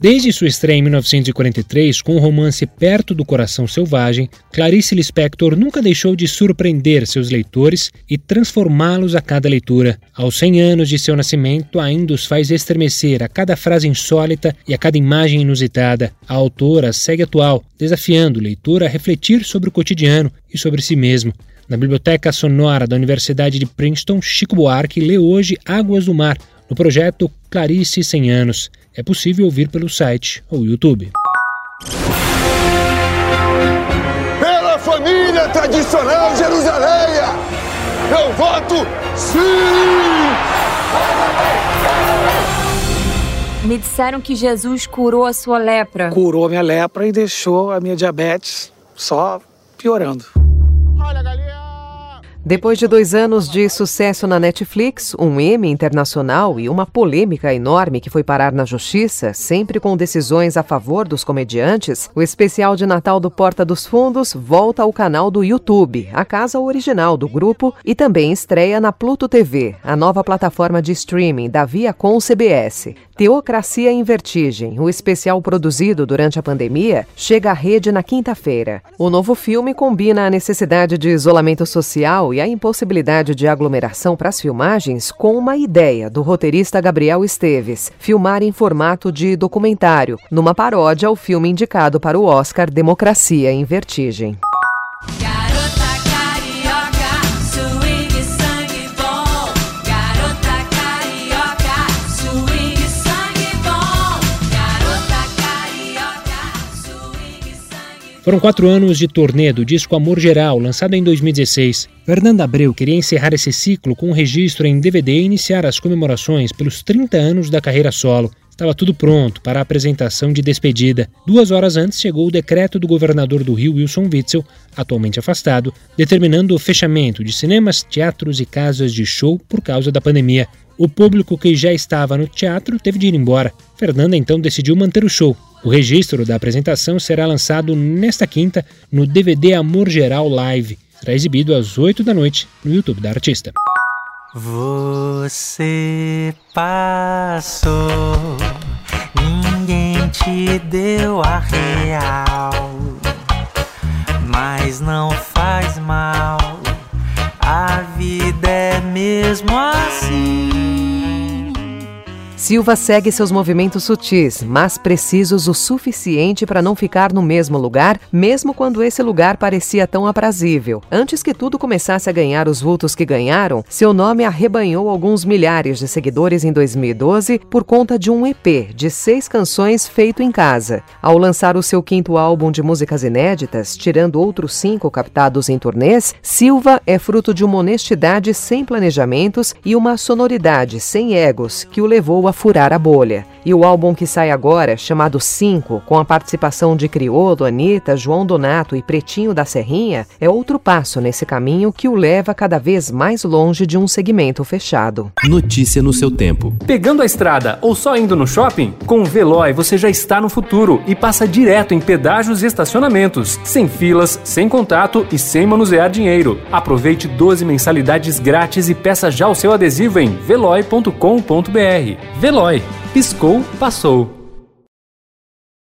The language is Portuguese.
Desde sua estreia em 1943, com o romance Perto do Coração Selvagem, Clarice Lispector nunca deixou de surpreender seus leitores e transformá-los a cada leitura. Aos 100 anos de seu nascimento, ainda os faz estremecer a cada frase insólita e a cada imagem inusitada. A autora segue atual, desafiando o leitor a refletir sobre o cotidiano e sobre si mesmo. Na Biblioteca Sonora da Universidade de Princeton, Chico Buarque lê hoje Águas do Mar, no projeto Clarice 100 Anos. É possível ouvir pelo site ou YouTube. Pela família tradicional Jerusalém, eu voto sim! Me disseram que Jesus curou a sua lepra. Curou a minha lepra e deixou a minha diabetes só piorando. Olha, galinha! Depois de dois anos de sucesso na Netflix, um Emmy internacional e uma polêmica enorme que foi parar na justiça, sempre com decisões a favor dos comediantes, o especial de Natal do Porta dos Fundos volta ao canal do YouTube, a casa original do grupo, e também estreia na Pluto TV, a nova plataforma de streaming da Viacom CBS. Teocracia em Vertigem, o especial produzido durante a pandemia, chega à rede na quinta-feira. O novo filme combina a necessidade de isolamento social e a impossibilidade de aglomeração para as filmagens com uma ideia do roteirista Gabriel Esteves, filmar em formato de documentário, numa paródia ao filme indicado para o Oscar Democracia em Vertigem. Foram quatro anos de turnê do disco Amor Geral, lançado em 2016. Fernanda Abreu queria encerrar esse ciclo com um registro em DVD e iniciar as comemorações pelos 30 anos da carreira solo. Estava tudo pronto para a apresentação de despedida. Duas horas antes chegou o decreto do governador do Rio, Wilson Witzel, atualmente afastado, determinando o fechamento de cinemas, teatros e casas de show por causa da pandemia. O público que já estava no teatro teve de ir embora. Fernanda então decidiu manter o show, o registro da apresentação será lançado nesta quinta no DVD Amor Geral Live. Será exibido às 8 da noite no YouTube da artista. Você passou, deu a real, mas não faz mal, a vida é mesmo assim. Silva segue seus movimentos sutis, mas precisos o suficiente para não ficar no mesmo lugar, mesmo quando esse lugar parecia tão aprazível. Antes que tudo começasse a ganhar os vultos que ganharam, seu nome arrebanhou alguns milhares de seguidores em 2012 por conta de um EP de seis canções feito em casa. Ao lançar o seu quinto álbum de músicas inéditas, tirando outros cinco captados em turnês, Silva é fruto de uma honestidade sem planejamentos e uma sonoridade sem egos que o levou a furar a bolha. E o álbum que sai agora, chamado Cinco, com a participação de Criolo, Anitta, João Donato e Pretinho da Serrinha, é outro passo nesse caminho que o leva cada vez mais longe de um segmento fechado. Notícia no seu tempo. Pegando a estrada ou só indo no shopping? Com o Veloy você já está no futuro e passa direto em pedágios e estacionamentos, sem filas, sem contato e sem manusear dinheiro. Aproveite 12 mensalidades grátis e peça já o seu adesivo em veloy.com.br. Veloy. Piscou, passou.